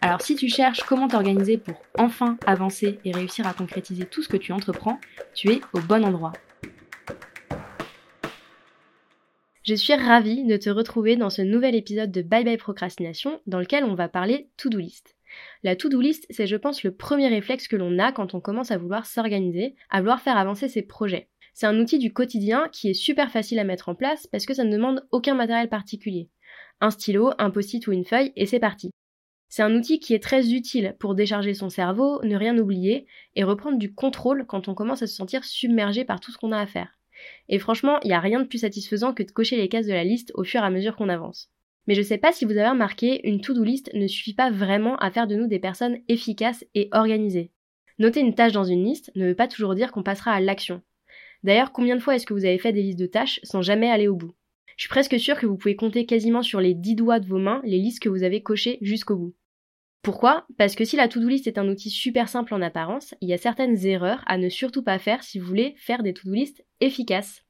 Alors si tu cherches comment t'organiser pour enfin avancer et réussir à concrétiser tout ce que tu entreprends, tu es au bon endroit. Je suis ravie de te retrouver dans ce nouvel épisode de Bye Bye Procrastination dans lequel on va parler to-do list. La to-do list, c'est je pense le premier réflexe que l'on a quand on commence à vouloir s'organiser, à vouloir faire avancer ses projets. C'est un outil du quotidien qui est super facile à mettre en place parce que ça ne demande aucun matériel particulier. Un stylo, un post-it ou une feuille et c'est parti. C'est un outil qui est très utile pour décharger son cerveau, ne rien oublier et reprendre du contrôle quand on commence à se sentir submergé par tout ce qu'on a à faire. Et franchement, il n'y a rien de plus satisfaisant que de cocher les cases de la liste au fur et à mesure qu'on avance. Mais je sais pas si vous avez remarqué, une to-do list ne suffit pas vraiment à faire de nous des personnes efficaces et organisées. Noter une tâche dans une liste ne veut pas toujours dire qu'on passera à l'action. D'ailleurs, combien de fois est-ce que vous avez fait des listes de tâches sans jamais aller au bout? Je suis presque sûre que vous pouvez compter quasiment sur les 10 doigts de vos mains les listes que vous avez cochées jusqu'au bout. Pourquoi? Parce que si la to-do list est un outil super simple en apparence, il y a certaines erreurs à ne surtout pas faire si vous voulez faire des to-do list efficaces.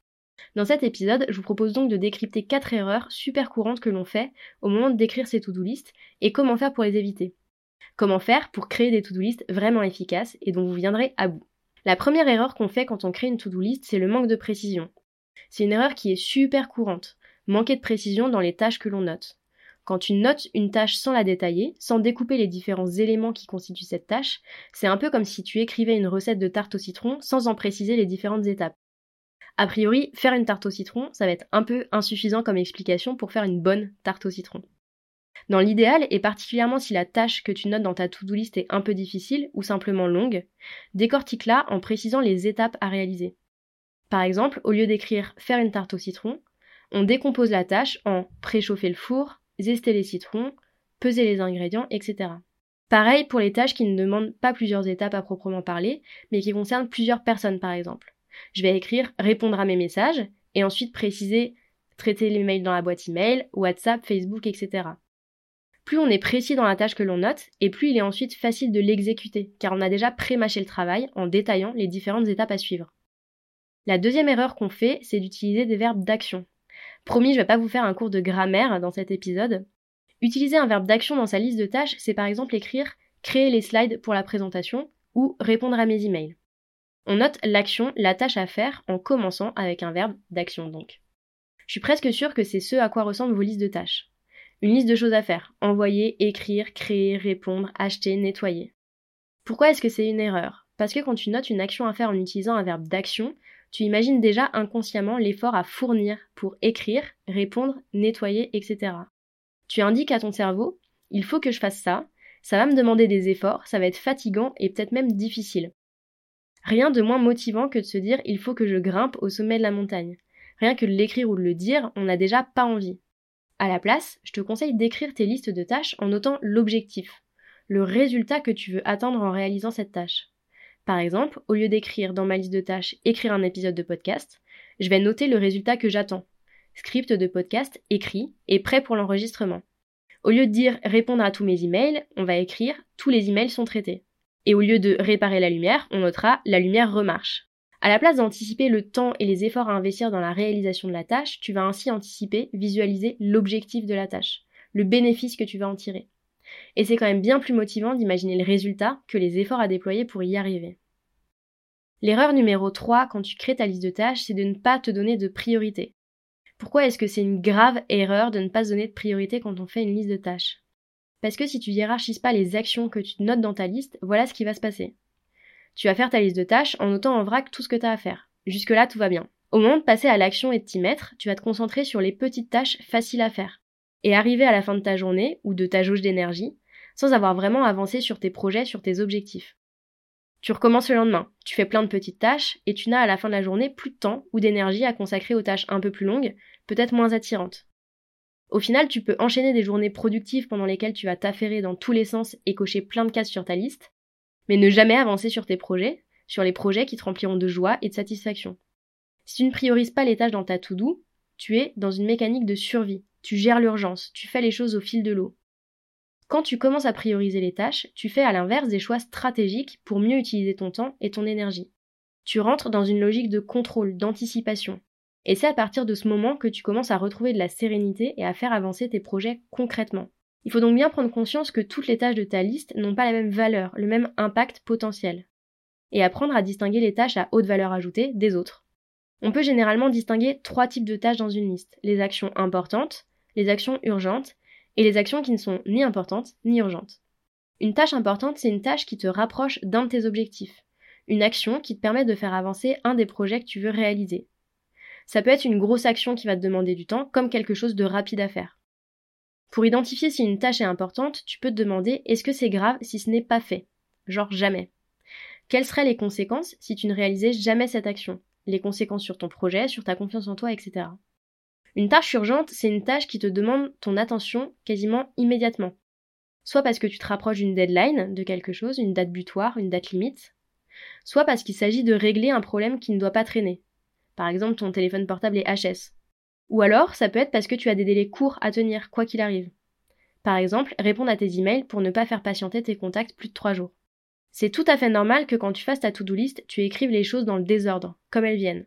Dans cet épisode, je vous propose donc de décrypter 4 erreurs super courantes que l'on fait au moment de décrire ces to-do list et comment faire pour les éviter. Comment faire pour créer des to-do list vraiment efficaces et dont vous viendrez à bout? La première erreur qu'on fait quand on crée une to-do list, c'est le manque de précision. C'est une erreur qui est super courante, manquer de précision dans les tâches que l'on note. Quand tu notes une tâche sans la détailler, sans découper les différents éléments qui constituent cette tâche, c'est un peu comme si tu écrivais une recette de tarte au citron sans en préciser les différentes étapes. A priori, faire une tarte au citron, ça va être un peu insuffisant comme explication pour faire une bonne tarte au citron. Dans l'idéal, et particulièrement si la tâche que tu notes dans ta to-do list est un peu difficile ou simplement longue, décortique-la en précisant les étapes à réaliser. Par exemple, au lieu d'écrire faire une tarte au citron, on décompose la tâche en préchauffer le four, zester les citrons, peser les ingrédients, etc. Pareil pour les tâches qui ne demandent pas plusieurs étapes à proprement parler, mais qui concernent plusieurs personnes par exemple. Je vais écrire répondre à mes messages et ensuite préciser traiter les mails dans la boîte email, WhatsApp, Facebook, etc. Plus on est précis dans la tâche que l'on note, et plus il est ensuite facile de l'exécuter, car on a déjà pré-mâché le travail en détaillant les différentes étapes à suivre. La deuxième erreur qu'on fait, c'est d'utiliser des verbes d'action. Promis, je vais pas vous faire un cours de grammaire dans cet épisode. Utiliser un verbe d'action dans sa liste de tâches, c'est par exemple écrire créer les slides pour la présentation ou répondre à mes emails. On note l'action, la tâche à faire en commençant avec un verbe d'action donc. Je suis presque sûre que c'est ce à quoi ressemblent vos listes de tâches. Une liste de choses à faire. Envoyer, écrire, créer, répondre, acheter, nettoyer. Pourquoi est-ce que c'est une erreur? Parce que quand tu notes une action à faire en utilisant un verbe d'action, tu imagines déjà inconsciemment l'effort à fournir pour écrire, répondre, nettoyer, etc. Tu indiques à ton cerveau, il faut que je fasse ça, ça va me demander des efforts, ça va être fatigant et peut-être même difficile. Rien de moins motivant que de se dire il faut que je grimpe au sommet de la montagne. Rien que de l'écrire ou de le dire, on n'a déjà pas envie. À la place, je te conseille d'écrire tes listes de tâches en notant l'objectif, le résultat que tu veux atteindre en réalisant cette tâche. Par exemple, au lieu d'écrire dans ma liste de tâches écrire un épisode de podcast, je vais noter le résultat que j'attends. Script de podcast écrit et prêt pour l'enregistrement. Au lieu de dire répondre à tous mes emails, on va écrire tous les emails sont traités. Et au lieu de réparer la lumière, on notera la lumière remarche. À la place d'anticiper le temps et les efforts à investir dans la réalisation de la tâche, tu vas ainsi anticiper, visualiser l'objectif de la tâche, le bénéfice que tu vas en tirer. Et c'est quand même bien plus motivant d'imaginer le résultat que les efforts à déployer pour y arriver. L'erreur numéro 3 quand tu crées ta liste de tâches, c'est de ne pas te donner de priorité. Pourquoi est-ce que c'est une grave erreur de ne pas se donner de priorité quand on fait une liste de tâches? Parce que si tu hiérarchises pas les actions que tu notes dans ta liste, voilà ce qui va se passer. Tu vas faire ta liste de tâches en notant en vrac tout ce que tu as à faire. Jusque-là, tout va bien. Au moment de passer à l'action et de t'y mettre, tu vas te concentrer sur les petites tâches faciles à faire et arriver à la fin de ta journée ou de ta jauge d'énergie sans avoir vraiment avancé sur tes projets, sur tes objectifs. Tu recommences le lendemain, tu fais plein de petites tâches et tu n'as à la fin de la journée plus de temps ou d'énergie à consacrer aux tâches un peu plus longues, peut-être moins attirantes. Au final, tu peux enchaîner des journées productives pendant lesquelles tu vas t'affairer dans tous les sens et cocher plein de cases sur ta liste, Mais ne jamais avancer sur tes projets, sur les projets qui te rempliront de joie et de satisfaction. Si tu ne priorises pas les tâches dans ta to-do, tu es dans une mécanique de survie. Tu gères l'urgence, tu fais les choses au fil de l'eau. Quand tu commences à prioriser les tâches, tu fais à l'inverse des choix stratégiques pour mieux utiliser ton temps et ton énergie. Tu rentres dans une logique de contrôle, d'anticipation. Et c'est à partir de ce moment que tu commences à retrouver de la sérénité et à faire avancer tes projets concrètement. Il faut donc bien prendre conscience que toutes les tâches de ta liste n'ont pas la même valeur, le même impact potentiel. Et apprendre à distinguer les tâches à haute valeur ajoutée des autres. On peut généralement distinguer trois types de tâches dans une liste. Les actions importantes, les actions urgentes et les actions qui ne sont ni importantes ni urgentes. Une tâche importante, c'est une tâche qui te rapproche d'un de tes objectifs. Une action qui te permet de faire avancer un des projets que tu veux réaliser. Ça peut être une grosse action qui va te demander du temps, comme quelque chose de rapide à faire. Pour identifier si une tâche est importante, tu peux te demander est-ce que c'est grave si ce n'est pas fait? Genre jamais. Quelles seraient les conséquences si tu ne réalisais jamais cette action? Les conséquences sur ton projet, sur ta confiance en toi, etc. Une tâche urgente, c'est une tâche qui te demande ton attention quasiment immédiatement. Soit parce que tu te rapproches d'une deadline de quelque chose, une date butoir, une date limite, soit parce qu'il s'agit de régler un problème qui ne doit pas traîner. Par exemple, ton téléphone portable est HS. Ou alors, ça peut être parce que tu as des délais courts à tenir, quoi qu'il arrive. Par exemple, répondre à tes emails pour ne pas faire patienter tes contacts plus de 3 jours. C'est tout à fait normal que quand tu fasses ta to-do list, tu écrives les choses dans le désordre, comme elles viennent.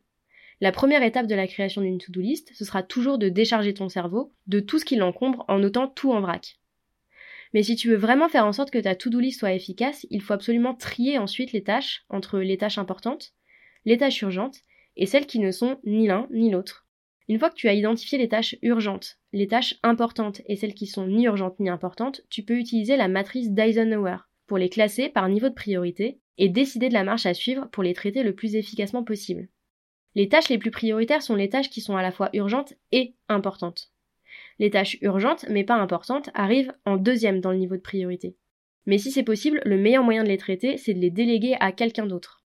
La première étape de la création d'une to-do list, ce sera toujours de décharger ton cerveau de tout ce qui l'encombre en notant tout en vrac. Mais si tu veux vraiment faire en sorte que ta to-do list soit efficace, il faut absolument trier ensuite les tâches entre les tâches importantes, les tâches urgentes et celles qui ne sont ni l'un ni l'autre. Une fois que tu as identifié les tâches urgentes, les tâches importantes et celles qui sont ni urgentes ni importantes, tu peux utiliser la matrice d'Eisenhower pour les classer par niveau de priorité et décider de la marche à suivre pour les traiter le plus efficacement possible. Les tâches les plus prioritaires sont les tâches qui sont à la fois urgentes et importantes. Les tâches urgentes mais pas importantes arrivent en deuxième dans le niveau de priorité. Mais si c'est possible, le meilleur moyen de les traiter, c'est de les déléguer à quelqu'un d'autre.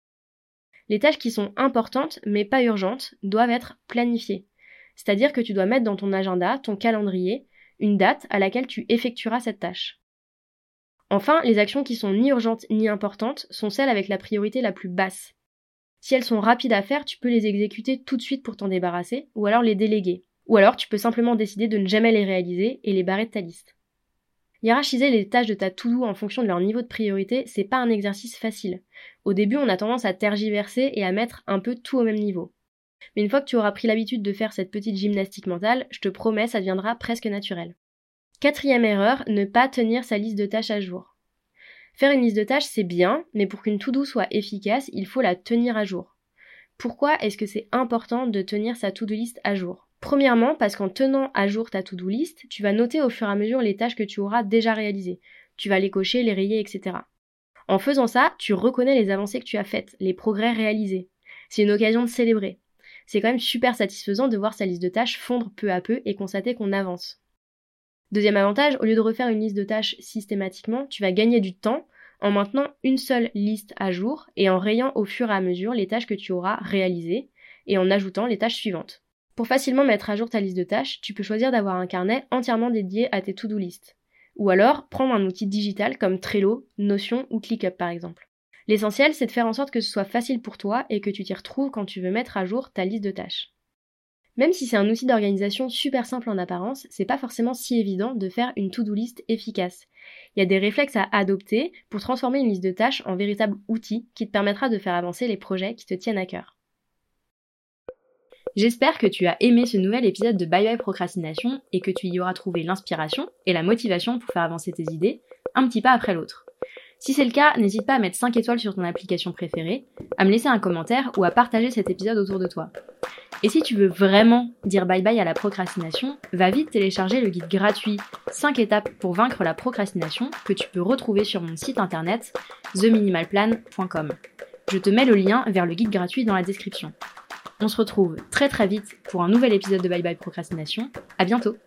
Les tâches qui sont importantes mais pas urgentes doivent être planifiées. C'est-à-dire que tu dois mettre dans ton agenda, ton calendrier, une date à laquelle tu effectueras cette tâche. Enfin, les actions qui sont ni urgentes ni importantes sont celles avec la priorité la plus basse. Si elles sont rapides à faire, tu peux les exécuter tout de suite pour t'en débarrasser, ou alors les déléguer. Ou alors tu peux simplement décider de ne jamais les réaliser et les barrer de ta liste. Hiérarchiser les tâches de ta to-do en fonction de leur niveau de priorité, c'est pas un exercice facile. Au début, on a tendance à tergiverser et à mettre un peu tout au même niveau. Mais une fois que tu auras pris l'habitude de faire cette petite gymnastique mentale, je te promets, ça deviendra presque naturel. Quatrième erreur, ne pas tenir sa liste de tâches à jour. Faire une liste de tâches, c'est bien, mais pour qu'une to-do soit efficace, il faut la tenir à jour. Pourquoi est-ce que c'est important de tenir sa to-do list à jour? Premièrement, parce qu'en tenant à jour ta to-do list, tu vas noter au fur et à mesure les tâches que tu auras déjà réalisées. Tu vas les cocher, les rayer, etc. En faisant ça, tu reconnais les avancées que tu as faites, les progrès réalisés. C'est une occasion de célébrer c'est quand même super satisfaisant de voir sa liste de tâches fondre peu à peu et constater qu'on avance. Deuxième avantage, au lieu de refaire une liste de tâches systématiquement, tu vas gagner du temps en maintenant une seule liste à jour et en rayant au fur et à mesure les tâches que tu auras réalisées et en ajoutant les tâches suivantes. Pour facilement mettre à jour ta liste de tâches, tu peux choisir d'avoir un carnet entièrement dédié à tes to-do list. Ou alors prendre un outil digital comme Trello, Notion ou ClickUp par exemple. L'essentiel, c'est de faire en sorte que ce soit facile pour toi et que tu t'y retrouves quand tu veux mettre à jour ta liste de tâches. Même si c'est un outil d'organisation super simple en apparence, c'est pas forcément si évident de faire une to-do list efficace. Il y a des réflexes à adopter pour transformer une liste de tâches en véritable outil qui te permettra de faire avancer les projets qui te tiennent à cœur. J'espère que tu as aimé ce nouvel épisode de Bye Bye Procrastination et que tu y auras trouvé l'inspiration et la motivation pour faire avancer tes idées un petit pas après l'autre. Si c'est le cas, n'hésite pas à mettre 5 étoiles sur ton application préférée, à me laisser un commentaire ou à partager cet épisode autour de toi. Et si tu veux vraiment dire bye bye à la procrastination, va vite télécharger le guide gratuit 5 étapes pour vaincre la procrastination que tu peux retrouver sur mon site internet theminimalplan.com. Je te mets le lien vers le guide gratuit dans la description. On se retrouve très très vite pour un nouvel épisode de Bye Bye Procrastination. À bientôt!